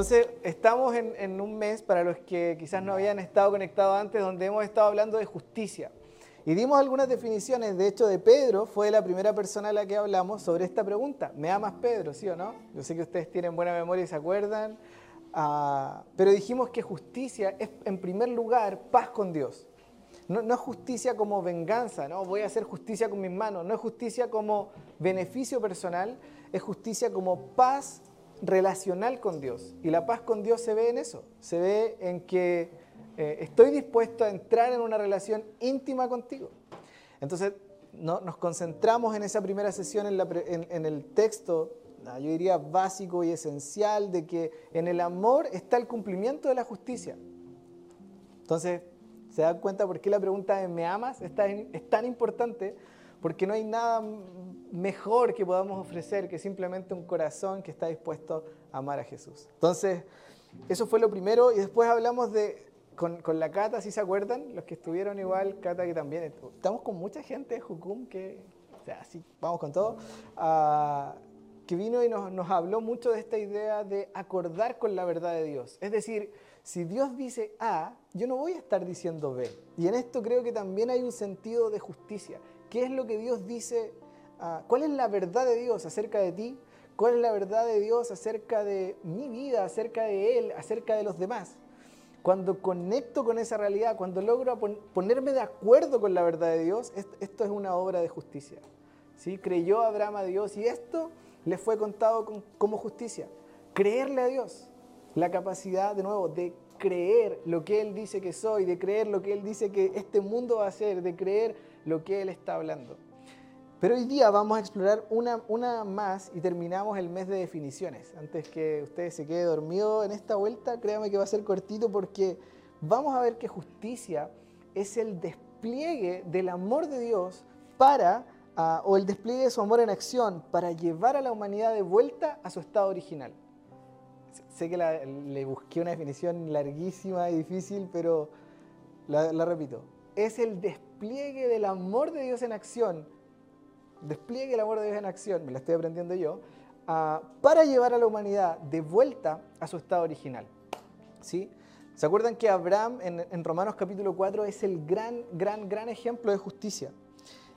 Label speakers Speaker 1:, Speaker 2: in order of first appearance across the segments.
Speaker 1: Entonces, estamos en, un mes, para los que quizás no habían estado conectados antes, donde hemos estado hablando de justicia. Y dimos algunas definiciones, de hecho, de Pedro, fue la primera persona a la que hablamos sobre esta pregunta. ¿Me amas Pedro, sí o no? Yo sé que ustedes tienen buena memoria y se acuerdan, ah, pero dijimos que justicia es, en primer lugar, paz con Dios. No, no, es justicia como venganza, no voy a hacer justicia con mis manos, no es justicia como beneficio personal, es justicia como paz relacional con Dios. Y la paz con Dios se ve en eso, se ve en que eh, estoy dispuesto a entrar en una relación íntima contigo. Entonces, no, nos concentramos en esa primera sesión en, el texto, yo diría básico y esencial, de que en el amor está el cumplimiento de la justicia. Entonces, ¿se dan cuenta por qué la pregunta de ¿me amas? es tan importante? porque no hay nada mejor que podamos ofrecer que simplemente un corazón que está dispuesto a amar a Jesús. Entonces, eso fue lo primero y después hablamos de, con, la Cata, si se acuerdan, los que estuvieron igual, Cata que también, estamos con mucha gente de que, o sea, sí, vamos con todo, uh, que vino y nos, nos habló mucho de esta idea de acordar con la verdad de Dios. Es decir, si Dios dice A, yo no voy a estar diciendo B. Y en esto creo que también hay un sentido de justicia. ¿Qué es lo que Dios dice? Ah, ¿Cuál es la verdad de Dios acerca de ti? ¿Cuál es la verdad de Dios acerca de mi vida, acerca de Él, acerca de los demás? Cuando conecto con esa realidad, cuando logro ponerme de acuerdo con la verdad de Dios, esto es una obra de justicia. ¿sí? Creyó Abraham a Dios y esto le fue contado como justicia. Creerle a Dios, la capacidad de nuevo de creer lo que Él dice que soy, de creer lo que Él dice que este mundo va a ser, de creer lo que Él está hablando. Pero hoy día vamos a explorar una, más y terminamos el mes de definiciones. Antes que ustedes se quede dormido en esta vuelta, créanme que va a ser cortito porque vamos a ver que justicia es el despliegue del amor de Dios para, ah, o el despliegue de su amor en acción para llevar a la humanidad de vuelta a su estado original. Sé que le busqué una definición larguísima y difícil, pero la, la repito. Es el despliegue del amor de Dios en acción, despliegue el amor de Dios en acción, me la estoy aprendiendo yo, ah, para llevar a la humanidad de vuelta a su estado original. ¿Sí? ¿Se acuerdan que Abraham en, Romanos capítulo 4 es el gran, gran, gran ejemplo de justicia?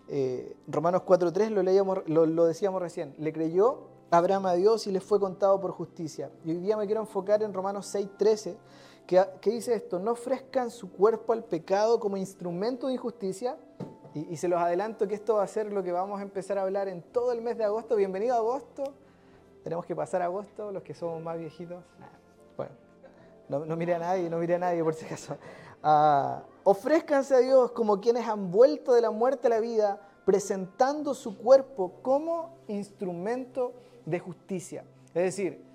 Speaker 1: Eh, Romanos 4.3 lo, lo, decíamos recién, le creyó Abraham a Dios y le fue contado por justicia. Y hoy día me quiero enfocar en Romanos 6.13 que, dice esto, no ofrezcan su cuerpo al pecado como instrumento de injusticia. Y, se los adelanto que esto va a ser lo que vamos a empezar a hablar en todo el mes de agosto. Bienvenido a agosto. Tenemos que pasar agosto, los que somos más viejitos. Bueno, no, no mire a nadie, no mire a nadie por si acaso. Uh, ofrézcanse a Dios como quienes han vuelto de la muerte a la vida, presentando su cuerpo como instrumento de justicia. Es decir,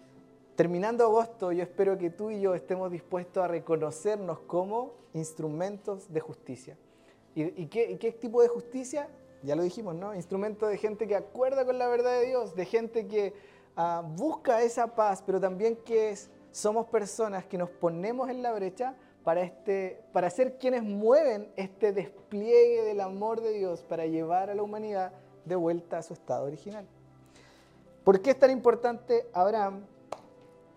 Speaker 1: Terminando agosto, yo espero que tú y yo estemos dispuestos a reconocernos como instrumentos de justicia. ¿Y, qué, tipo de justicia? Ya lo dijimos, ¿no? Instrumento de gente que acuerda con la verdad de Dios, de gente que ah, busca esa paz, pero también que somos personas que nos ponemos en la brecha para, este, para ser quienes mueven este despliegue del amor de Dios para llevar a la humanidad de vuelta a su estado original. ¿Por qué es tan importante Abraham?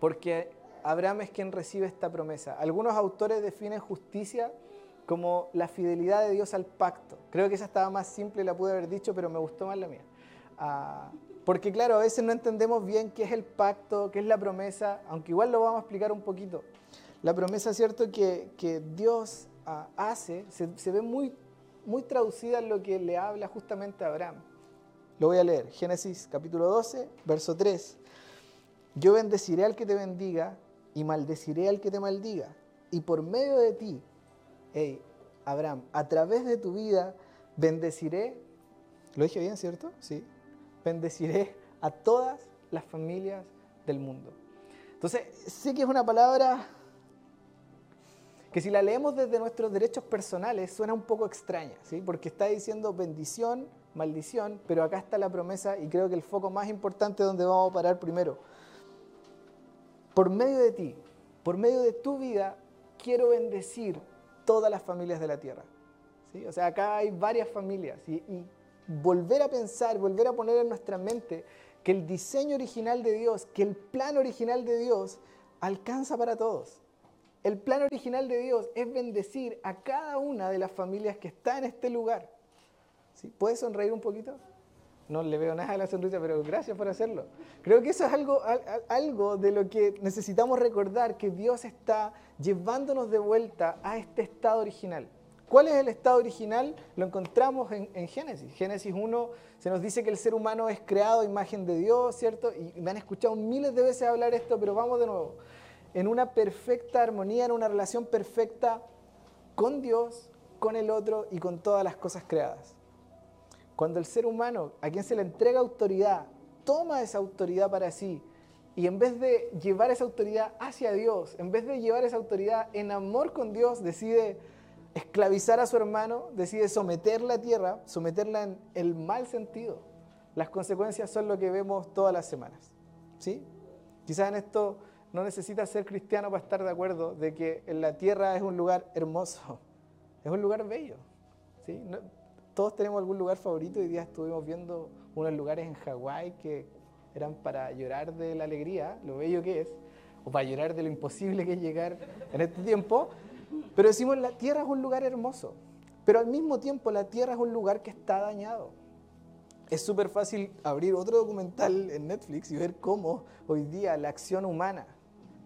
Speaker 1: porque Abraham es quien recibe esta promesa. Algunos autores definen justicia como la fidelidad de Dios al pacto. Creo que esa estaba más simple, la pude haber dicho, pero me gustó más la mía. Ah, porque claro, a veces no entendemos bien qué es el pacto, qué es la promesa, aunque igual lo vamos a explicar un poquito. La promesa, cierto, que, Dios ah, hace, se, ve muy, muy traducida en lo que le habla justamente a Abraham. Lo voy a leer, Génesis capítulo 12, verso 3. Yo bendeciré al que te bendiga y maldeciré al que te maldiga. Y por medio de ti, hey, Abraham, a través de tu vida, bendeciré, lo dije bien, ¿cierto? Sí. Bendeciré a todas las familias del mundo. Entonces, sé que es una palabra que si la leemos desde nuestros derechos personales suena un poco extraña, ¿sí? Porque está diciendo bendición, maldición, pero acá está la promesa y creo que el foco más importante donde vamos a parar primero por medio de ti, por medio de tu vida, quiero bendecir todas las familias de la tierra. ¿sí? O sea, acá hay varias familias y, y volver a pensar, volver a poner en nuestra mente que el diseño original de Dios, que el plan original de Dios alcanza para todos. El plan original de Dios es bendecir a cada una de las familias que está en este lugar. ¿Sí? ¿Puedes sonreír un poquito? No le veo nada a la sonrisa, pero gracias por hacerlo. Creo que eso es algo, algo de lo que necesitamos recordar, que Dios está llevándonos de vuelta a este estado original. ¿Cuál es el estado original? Lo encontramos en, en, Génesis. Génesis 1 se nos dice que el ser humano es creado a imagen de Dios, ¿cierto? Y me han escuchado miles de veces hablar esto, pero vamos de nuevo. En una perfecta armonía, en una relación perfecta con Dios, con el otro y con todas las cosas creadas. Cuando el ser humano, a quien se le entrega autoridad, toma esa autoridad para sí y en vez de llevar esa autoridad hacia Dios, en vez de llevar esa autoridad en amor con Dios, decide esclavizar a su hermano, decide someter la tierra, someterla en el mal sentido. Las consecuencias son lo que vemos todas las semanas. ¿sí? Quizás en esto no necesitas ser cristiano para estar de acuerdo de que la tierra es un lugar hermoso, es un lugar bello. ¿sí? todos tenemos algún lugar favorito. Hoy día estuvimos viendo unos lugares en Hawái que eran para llorar de la alegría, lo bello que es, o para llorar de lo imposible que es llegar en este tiempo. Pero decimos, la tierra es un lugar hermoso, pero al mismo tiempo la tierra es un lugar que está dañado. Es súper fácil abrir otro documental en Netflix y ver cómo hoy día la acción humana,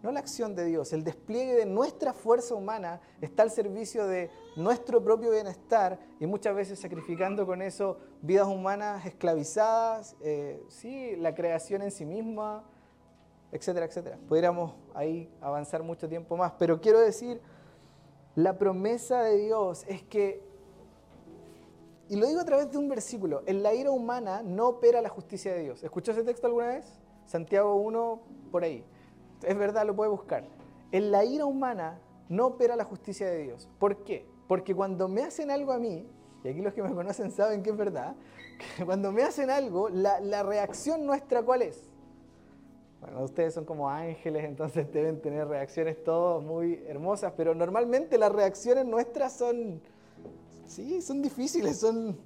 Speaker 1: no la acción de Dios, el despliegue de nuestra fuerza humana está al servicio de nuestro propio bienestar y muchas veces sacrificando con eso vidas humanas esclavizadas, eh, sí, la creación en sí misma, etcétera, etcétera. Podríamos ahí avanzar mucho tiempo más, pero quiero decir la promesa de Dios es que, y lo digo a través de un versículo, en la ira humana no opera la justicia de Dios. ¿Escuchó ese texto alguna vez? Santiago 1, por ahí. Es verdad, lo puede buscar. En la ira humana no opera la justicia de Dios. ¿Por qué? Porque cuando me hacen algo a mí, y aquí los que me conocen saben que es verdad, cuando me hacen algo, la, la reacción nuestra, ¿cuál es? Bueno, ustedes son como ángeles, entonces deben tener reacciones todas muy hermosas, pero normalmente las reacciones nuestras son, sí, son difíciles, son,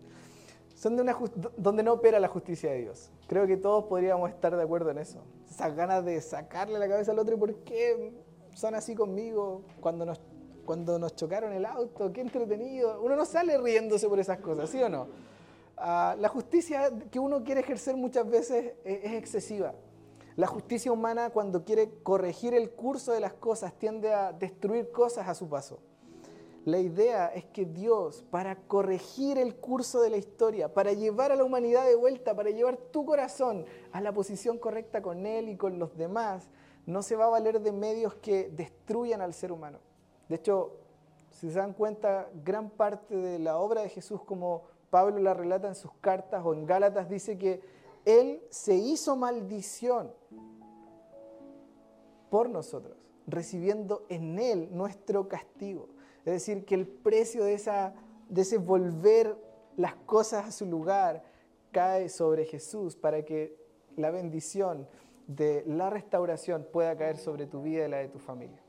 Speaker 1: son de donde no opera la justicia de Dios. Creo que todos podríamos estar de acuerdo en eso. Esas ganas de sacarle la cabeza al otro y por qué son así conmigo cuando nos, cuando nos chocaron el auto, qué entretenido. Uno no sale riéndose por esas cosas, ¿sí o no? Ah, la justicia que uno quiere ejercer muchas veces es excesiva. La justicia humana cuando quiere corregir el curso de las cosas tiende a destruir cosas a su paso. La idea es que Dios, para corregir el curso de la historia, para llevar a la humanidad de vuelta, para llevar tu corazón a la posición correcta con Él y con los demás, no se va a valer de medios que destruyan al ser humano. De hecho, si se dan cuenta, gran parte de la obra de Jesús, como Pablo la relata en sus cartas o en Gálatas, dice que él se hizo maldición por nosotros, recibiendo en Él nuestro castigo. Es decir, que el precio de, esa, de ese volver las cosas a su lugar cae sobre Jesús para que la bendición de la restauración pueda caer sobre tu vida y la de tu familia.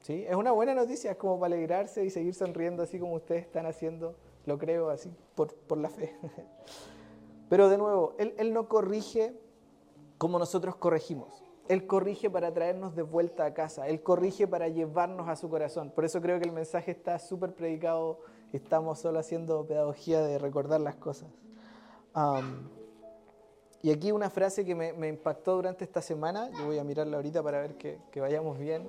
Speaker 1: ¿Sí? Es una buena noticia, es como para alegrarse y seguir sonriendo así como ustedes están haciendo, lo creo así, por, por la fe. Pero de nuevo, él, no corrige como nosotros corregimos. Él corrige para traernos de vuelta a casa. Él corrige para llevarnos a su corazón. Por eso creo que el mensaje está súper predicado. Estamos solo haciendo pedagogía de recordar las cosas. y aquí una frase que me, impactó durante esta semana. Yo voy a mirarla ahorita para ver que, vayamos bien.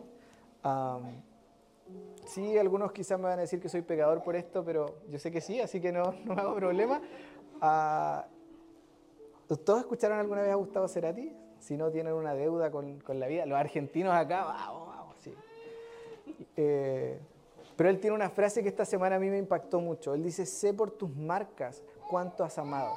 Speaker 1: sí, algunos quizás me van a decir que soy pecador por esto, pero yo sé que sí, así que no, no hago problema. Uh, ¿Todos escucharon alguna vez a Gustavo Cerati? Si no tienen una deuda con, la vida. Los argentinos acá, vamos, vamos, sí. Eh, pero él tiene una frase que esta semana a mí me impactó mucho. Él dice, sé por tus marcas cuánto has amado.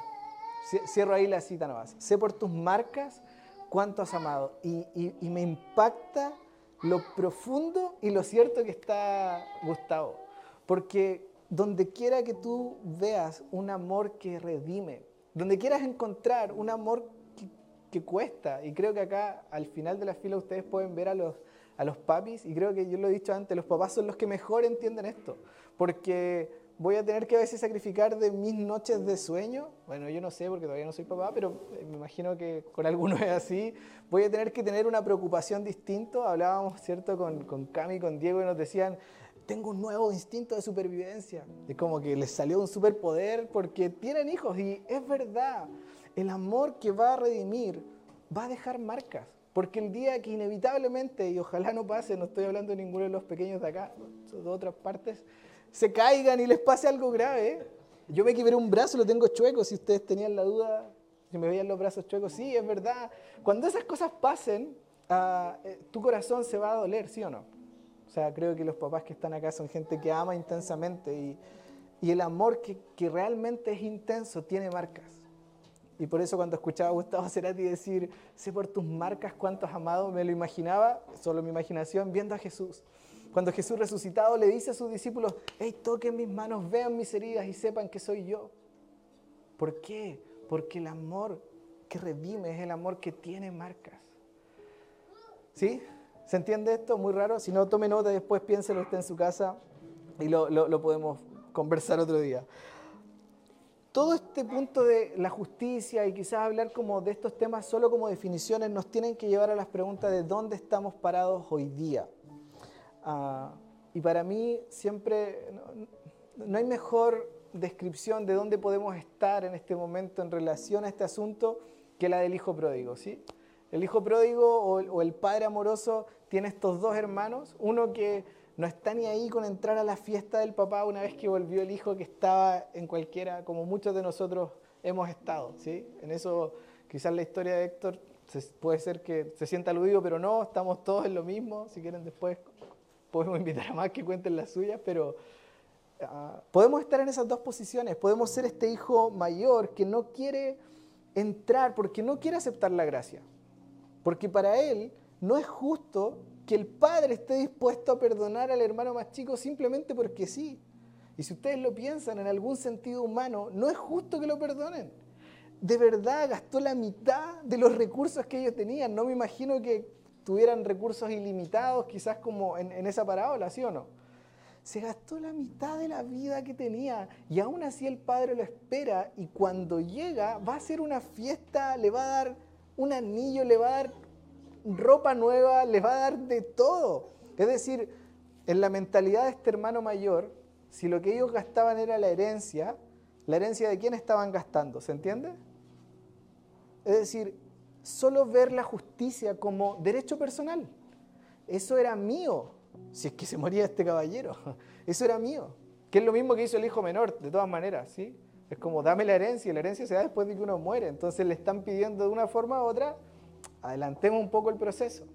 Speaker 1: Cierro ahí la cita nomás. Sé por tus marcas cuánto has amado. Y, y me impacta lo profundo y lo cierto que está Gustavo. Porque donde quiera que tú veas un amor que redime, donde quieras encontrar un amor que, cuesta, y creo que acá al final de la fila ustedes pueden ver a los, a los papis, y creo que yo lo he dicho antes, los papás son los que mejor entienden esto, porque voy a tener que a veces sacrificar de mis noches de sueño, bueno, yo no sé porque todavía no soy papá, pero eh, me imagino que con algunos es así, voy a tener que tener una preocupación distinta, hablábamos, ¿cierto?, con, con Cami con Diego y nos decían, tengo un nuevo instinto de supervivencia, es como que les salió un superpoder porque tienen hijos y es verdad, el amor que va a redimir va a dejar marcas. Porque el día que inevitablemente, y ojalá no pase, no estoy hablando de ninguno de los pequeños de acá, de otras partes, se caigan y les pase algo grave. Yo me quebré un brazo, lo tengo chueco, si ustedes tenían la duda, si me veían los brazos chuecos, sí, es verdad. Cuando esas cosas pasen, ah, eh, tu corazón se va a doler, ¿sí o no? O sea, creo que los papás que están acá son gente que ama intensamente y, el amor que, realmente es intenso tiene marcas. Y por eso cuando escuchaba a Gustavo Cerati decir, sé por tus marcas cuántos amados, me lo imaginaba, solo mi imaginación, viendo a Jesús. Cuando Jesús resucitado le dice a sus discípulos, hey, toquen mis manos, vean mis heridas y sepan que soy yo. ¿Por qué? Porque el amor que redime es el amor que tiene marcas. ¿Sí? ¿Se entiende esto? Muy raro. Si no, tome nota, después piénselo usted en su casa y lo, lo podemos conversar otro día. Todo este punto de la justicia y quizás hablar como de estos temas solo como definiciones nos tienen que llevar a las preguntas de dónde estamos parados hoy día. Uh, y para mí siempre no, hay mejor descripción de dónde podemos estar en este momento en relación a este asunto que la del hijo pródigo. ¿sí? El hijo pródigo o el padre amoroso tiene estos dos hermanos, uno que no está ni ahí con entrar a la fiesta del papá una vez que volvió el hijo que estaba en cualquiera, como muchos de nosotros hemos estado. ¿sí? En eso quizás la historia de Héctor puede ser que se sienta aludido, pero no, estamos todos en lo mismo. Si quieren después podemos invitar a más que cuenten las suyas, pero uh, podemos estar en esas dos posiciones. Podemos ser este hijo mayor que no quiere entrar porque no quiere aceptar la gracia. Porque para él no es justo que el padre esté dispuesto a perdonar al hermano más chico simplemente porque sí. Y si ustedes lo piensan en algún sentido humano, no es justo que lo perdonen. De verdad gastó la mitad de los recursos que ellos tenían. No me imagino que tuvieran recursos ilimitados, quizás como en, en, esa parábola, ¿sí o no? Se gastó la mitad de la vida que tenía y aún así el padre lo espera y cuando llega va a hacer una fiesta, le va a dar un anillo, le va a dar ropa nueva, le va a dar de todo. Es decir, en la mentalidad de este hermano mayor, si lo que ellos gastaban era la herencia, ¿la herencia de quién estaban gastando? ¿Se entiende? Es decir, solo ver la justicia como derecho personal. Eso era mío, si es que se moría este caballero. Eso era mío. Que es lo mismo que hizo el hijo menor, de todas maneras, ¿sí? Es como, dame la herencia, y la herencia se da después de que uno muere. Entonces le están pidiendo de una forma u otra, adelantemos un poco el proceso.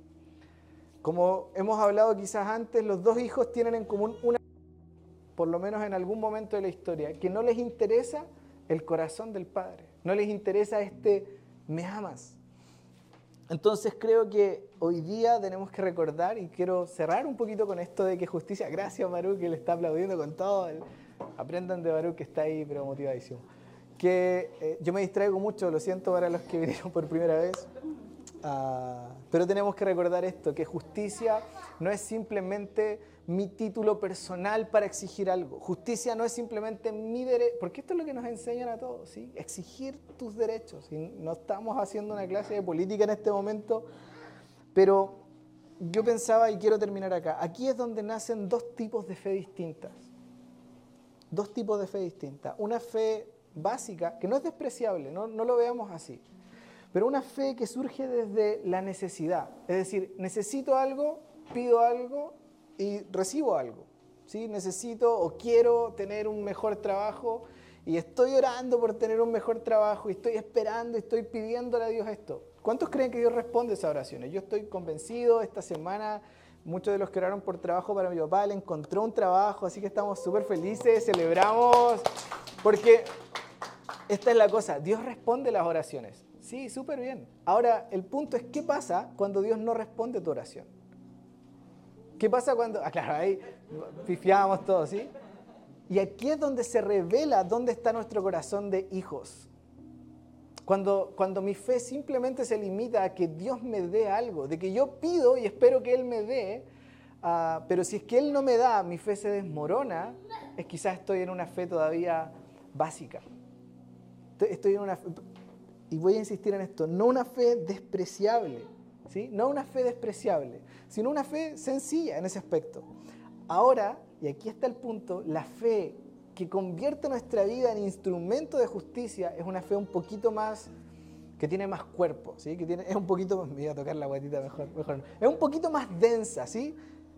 Speaker 1: Como hemos hablado quizás antes, los dos hijos tienen en común una, por lo menos en algún momento de la historia, que no les interesa el corazón del padre, no les interesa este me amas, entonces creo que hoy día tenemos que recordar, y quiero cerrar un poquito con esto de que justicia, gracias Baruch, que le está aplaudiendo con todo, el, aprendan de Baruch que está ahí, pero motivadísimo. Que eh, yo me distraigo mucho, lo siento para los que vinieron por primera vez, uh, pero tenemos que recordar esto, que justicia no es simplemente mi título personal para exigir algo. Justicia no es simplemente mi derecho, porque esto es lo que nos enseñan a todos, ¿sí? Exigir tus derechos. Y no estamos haciendo una clase de política en este momento, pero yo pensaba, y quiero terminar acá, aquí es donde nacen dos tipos de fe distintas. Dos tipos de fe distintas. Una fe básica, que no es despreciable, no, no lo veamos así, pero una fe que surge desde la necesidad. Es decir, necesito algo, pido algo y recibo algo. ¿sí? Necesito o quiero tener un mejor trabajo y estoy orando por tener un mejor trabajo y estoy esperando y estoy pidiéndole a Dios esto. ¿Cuántos creen que Dios responde esas oraciones? Yo estoy convencido, esta semana muchos de los que oraron por trabajo para mi papá le encontró un trabajo, así que estamos súper felices, celebramos, porque esta es la cosa, Dios responde las oraciones. Sí, súper bien. Ahora, el punto es, ¿qué pasa cuando Dios no responde tu oración? ¿Qué pasa cuando.? Ah, claro, ahí pifiábamos todos, ¿sí? Y aquí es donde se revela dónde está nuestro corazón de hijos. Cuando, cuando mi fe simplemente se limita a que Dios me dé algo, de que yo pido y espero que Él me dé, ah, pero si es que Él no me da, mi fe se desmorona, es quizás estoy en una fe todavía básica. Estoy en una y voy a insistir en esto, no una fe despreciable, ¿sí? no una fe despreciable, sino una fe sencilla en ese aspecto. Ahora, y aquí está el punto, la fe que convierte nuestra vida en instrumento de justicia es una fe un poquito más, que tiene más cuerpo, ¿sí? que tiene, es un poquito, me voy a tocar la guatita mejor, mejor, es un poquito más densa, ¿sí?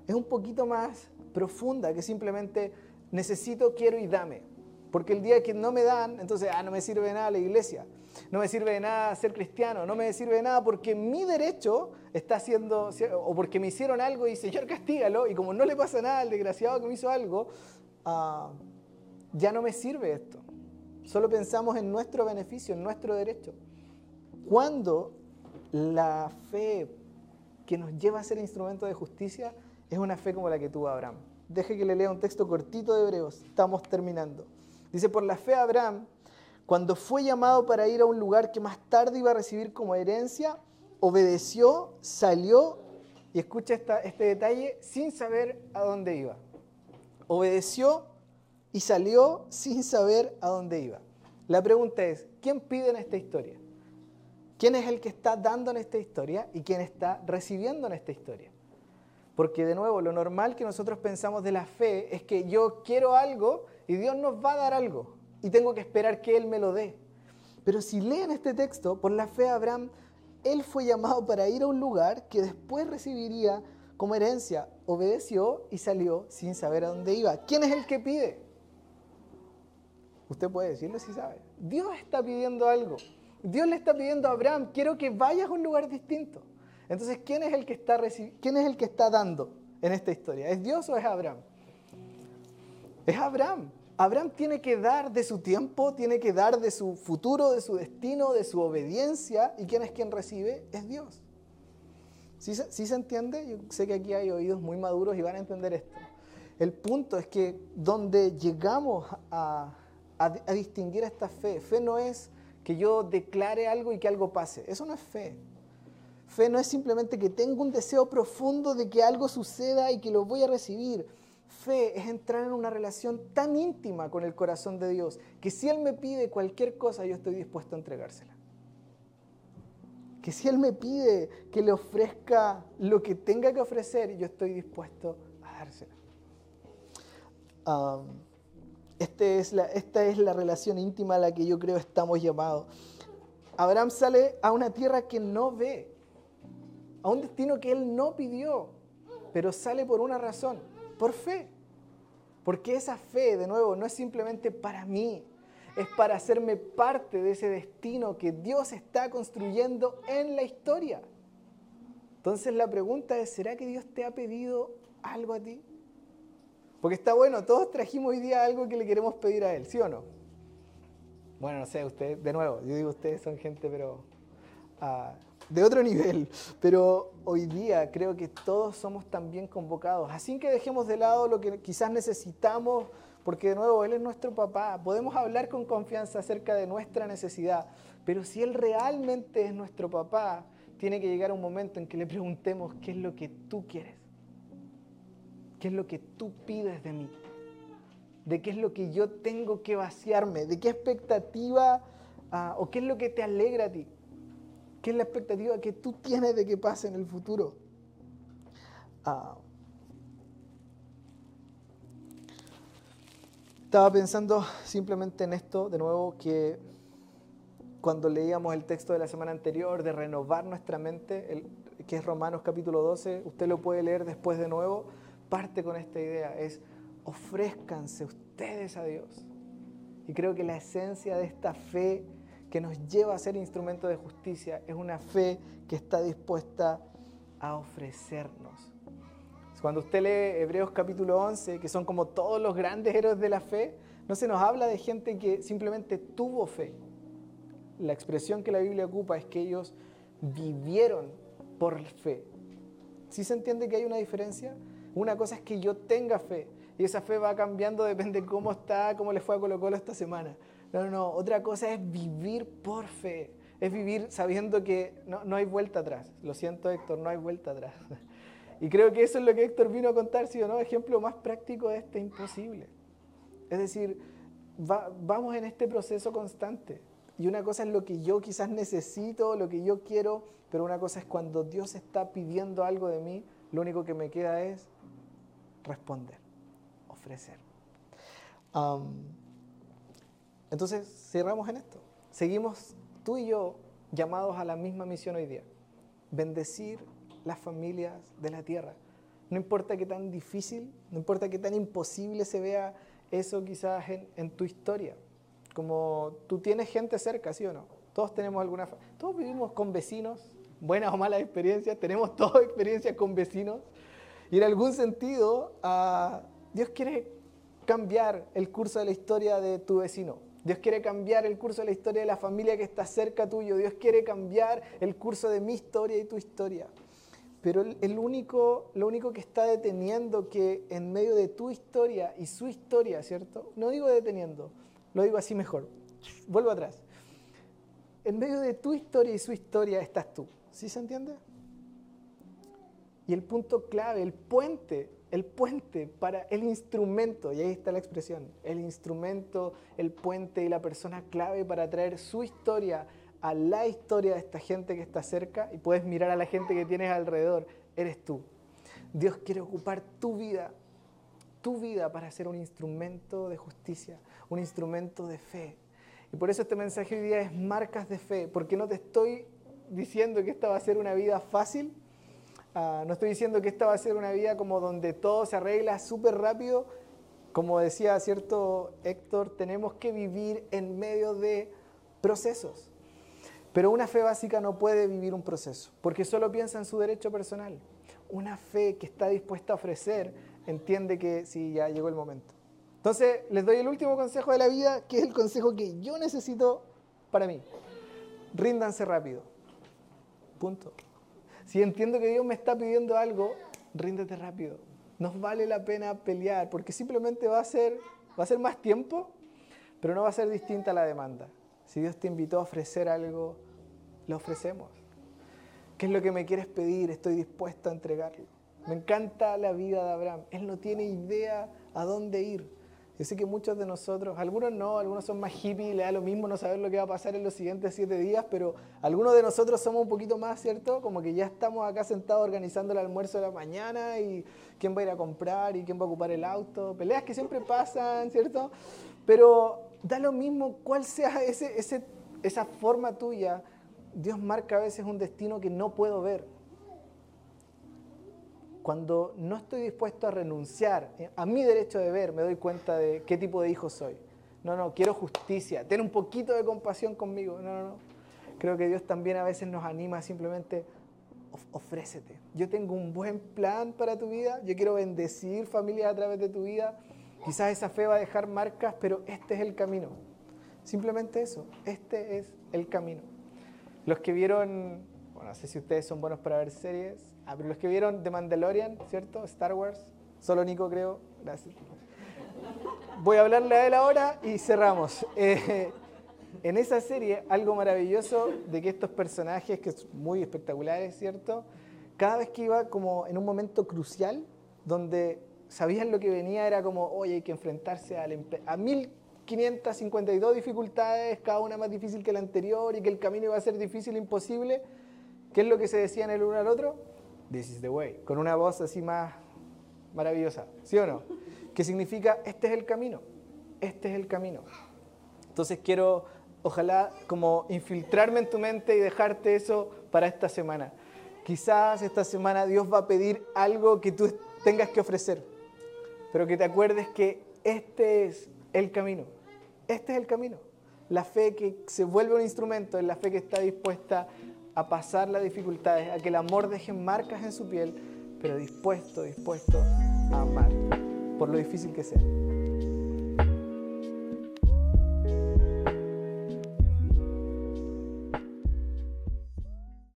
Speaker 1: es un poquito más profunda que simplemente necesito, quiero y dame. Porque el día que no me dan, entonces, ah, no me sirve de nada la iglesia, no me sirve de nada ser cristiano, no me sirve de nada porque mi derecho está siendo, o porque me hicieron algo y Señor castígalo, y como no le pasa nada al desgraciado que me hizo algo, ah, ya no me sirve esto. Solo pensamos en nuestro beneficio, en nuestro derecho. Cuando la fe que nos lleva a ser instrumento de justicia es una fe como la que tuvo Abraham. Deje que le lea un texto cortito de Hebreos, estamos terminando. Dice, por la fe Abraham, cuando fue llamado para ir a un lugar que más tarde iba a recibir como herencia, obedeció, salió, y escucha este detalle, sin saber a dónde iba. Obedeció y salió sin saber a dónde iba. La pregunta es, ¿quién pide en esta historia? ¿Quién es el que está dando en esta historia y quién está recibiendo en esta historia? Porque de nuevo, lo normal que nosotros pensamos de la fe es que yo quiero algo y Dios nos va a dar algo y tengo que esperar que Él me lo dé. Pero si leen este texto, por la fe Abraham, él fue llamado para ir a un lugar que después recibiría como herencia. Obedeció y salió sin saber a dónde iba. ¿Quién es el que pide? Usted puede decirlo si sabe. Dios está pidiendo algo. Dios le está pidiendo a Abraham, quiero que vayas a un lugar distinto. Entonces, ¿quién es el que está, ¿quién es el que está dando en esta historia? ¿Es Dios o es Abraham? Es Abraham. Abraham tiene que dar de su tiempo, tiene que dar de su futuro, de su destino, de su obediencia. ¿Y quién es quien recibe? Es Dios. ¿Sí, se entiende? Yo sé que aquí hay oídos muy maduros y van a entender esto. El punto es que donde llegamos a, a distinguir esta fe, fe no es que yo declare algo y que algo pase. Eso no es fe. Fe no es simplemente que tengo un deseo profundo de que algo suceda y que lo voy a recibir fe es entrar en una relación tan íntima con el corazón de Dios que si Él me pide cualquier cosa, yo estoy dispuesto a entregársela. Que si Él me pide que le ofrezca lo que tenga que ofrecer, yo estoy dispuesto a dársela. Este es la, esta es la relación íntima a la que yo creo estamos llamados. Abraham sale a una tierra que no ve, a un destino que él no pidió, pero sale por una razón por fe. Porque esa fe, de nuevo, no es simplemente para mí, es para hacerme parte de ese destino que Dios está construyendo en la historia. Entonces la pregunta es, ¿será que Dios te ha pedido algo a ti? Porque está bueno, todos trajimos hoy día algo que le queremos pedir a Él, ¿sí o no? Bueno, no sé, ustedes, de nuevo, yo digo ustedes son gente, pero ah, de otro nivel, pero hoy día creo que todos somos también convocados. Así que dejemos de lado lo que quizás necesitamos, porque de nuevo Él es nuestro papá, podemos hablar con confianza acerca de nuestra necesidad, pero si Él realmente es nuestro papá, tiene que llegar un momento en que le preguntemos qué es lo que tú quieres, qué es lo que tú pides de mí, de qué es lo que yo tengo que vaciarme, de qué expectativa ah, o qué es lo que te alegra a ti. ¿Qué es la expectativa que tú tienes de que pase en el futuro? Ah. estaba pensando simplemente en esto, de nuevo, que cuando leíamos el texto de la semana anterior de renovar nuestra mente, que es Romanos capítulo 12, usted lo puede leer después de nuevo, parte con esta idea, es ofrézcanse ustedes a Dios. Y creo que la esencia de esta fe que nos lleva a ser instrumento de justicia es una fe que está dispuesta a ofrecernos. Cuando usted lee Hebreos capítulo 11, que son como todos los grandes héroes de la fe, no se nos habla de gente que simplemente tuvo fe. La expresión que la Biblia ocupa es que ellos vivieron por fe. ¿Sí se entiende que hay una diferencia? Una cosa es que yo tenga fe y esa fe va cambiando, depende de cómo está, cómo le fue a Colo Colo esta semana. No, no, no. Otra cosa es vivir por fe. es vivir sabiendo que no, no hay vuelta atrás. Lo siento Héctor, no hay vuelta atrás. Y creo que eso es lo que Héctor vino a contar, ¿sí o no? Ejemplo más práctico de este imposible. Es decir, vamos en este proceso constante. Y una cosa es lo que yo quizás necesito, lo que yo quiero, pero una cosa es cuando Dios está pidiendo algo de mí, lo único que me queda es responder, ofrecer. Entonces, cerramos en esto. Seguimos tú y yo llamados a la misma misión hoy día. Bendecir las familias de la tierra. No importa qué tan difícil, no importa qué tan imposible se vea eso quizás en, tu historia. Como tú tienes gente cerca, ¿sí o no? Todos tenemos alguna... Todos vivimos con vecinos, buenas o malas experiencias, tenemos todas experiencias con vecinos. Y en algún sentido, ah, Dios quiere cambiar el curso de la historia de tu vecino. Dios quiere cambiar el curso de la historia de la familia que está cerca tuyo. Dios quiere cambiar el curso de mi historia y tu historia. Pero el único, lo único que está deteniendo que en medio de tu historia y su historia, ¿cierto? No digo deteniendo, lo digo así mejor. Vuelvo atrás. En medio de tu historia y su historia estás tú. ¿Sí se entiende? Y el punto clave, el puente, el puente para el instrumento, y ahí está la expresión, el instrumento, el puente y la persona clave para traer su historia a la historia de esta gente que está cerca y puedes mirar a la gente que tienes alrededor, eres tú. Dios quiere ocupar tu vida, tu vida para ser un instrumento de justicia, un instrumento de fe. Y por eso este mensaje hoy día es marcas de fe, porque no te estoy diciendo que esta va a ser una vida fácil, ah, no estoy diciendo que esta va a ser una vida como donde todo se arregla súper rápido. Como decía cierto Héctor, tenemos que vivir en medio de procesos. Pero una fe básica no puede vivir un proceso, porque solo piensa en su derecho personal. Una fe que está dispuesta a ofrecer entiende que sí, ya llegó el momento. Entonces, les doy el último consejo de la vida, que es el consejo que yo necesito para mí. Ríndanse rápido. Punto. Si entiendo que Dios me está pidiendo algo, ríndete rápido. Nos vale la pena pelear, porque simplemente va a ser, va a ser más tiempo, pero no va a ser distinta la demanda. Si Dios te invitó a ofrecer algo, lo ofrecemos. ¿Qué es lo que me quieres pedir? Estoy dispuesto a entregarlo. Me encanta la vida de Abraham. Él no tiene idea a dónde ir. Yo sé que muchos de nosotros, algunos no, algunos son más hippies, le da lo mismo no saber lo que va a pasar en los siguientes siete días, pero algunos de nosotros somos un poquito más, ¿cierto? Como que ya estamos acá sentados organizando el almuerzo de la mañana y quién va a ir a comprar y quién va a ocupar el auto. Peleas que siempre pasan, ¿cierto? Pero da lo mismo cuál sea ese, ese, esa forma tuya Dios marca a veces un destino que no puedo ver. Cuando no estoy dispuesto a renunciar a mi derecho de ver, me doy cuenta de qué tipo de hijo soy. No, no, quiero justicia, ten un poquito de compasión conmigo. No, no, no. Creo que Dios también a veces nos anima simplemente ofrécete. Yo tengo un buen plan para tu vida, yo quiero bendecir familias a través de tu vida. Quizás esa fe va a dejar marcas, pero este es el camino. Simplemente eso, este es el camino. Los que vieron, bueno, no sé si ustedes son buenos para ver series, ah, pero los que vieron The Mandalorian, ¿cierto? Star Wars, solo Nico creo, gracias. Voy a hablarle a él ahora y cerramos. Eh, en esa serie, algo maravilloso de que estos personajes, que son muy espectaculares, ¿cierto? Cada vez que iba como en un momento crucial, donde sabían lo que venía, era como, oye, hay que enfrentarse a mil 552 dificultades, cada una más difícil que la anterior y que el camino iba a ser difícil, imposible. ¿Qué es lo que se decían el uno al otro? This is the way, con una voz así más maravillosa, ¿sí o no? Que significa, este es el camino, este es el camino. Entonces quiero, ojalá, como infiltrarme en tu mente y dejarte eso para esta semana. Quizás esta semana Dios va a pedir algo que tú tengas que ofrecer, pero que te acuerdes que este es el camino. Este es el camino. La fe que se vuelve un instrumento es la fe que está dispuesta a pasar las dificultades, a que el amor deje marcas en su piel, pero dispuesto, dispuesto a amar, por lo difícil que sea.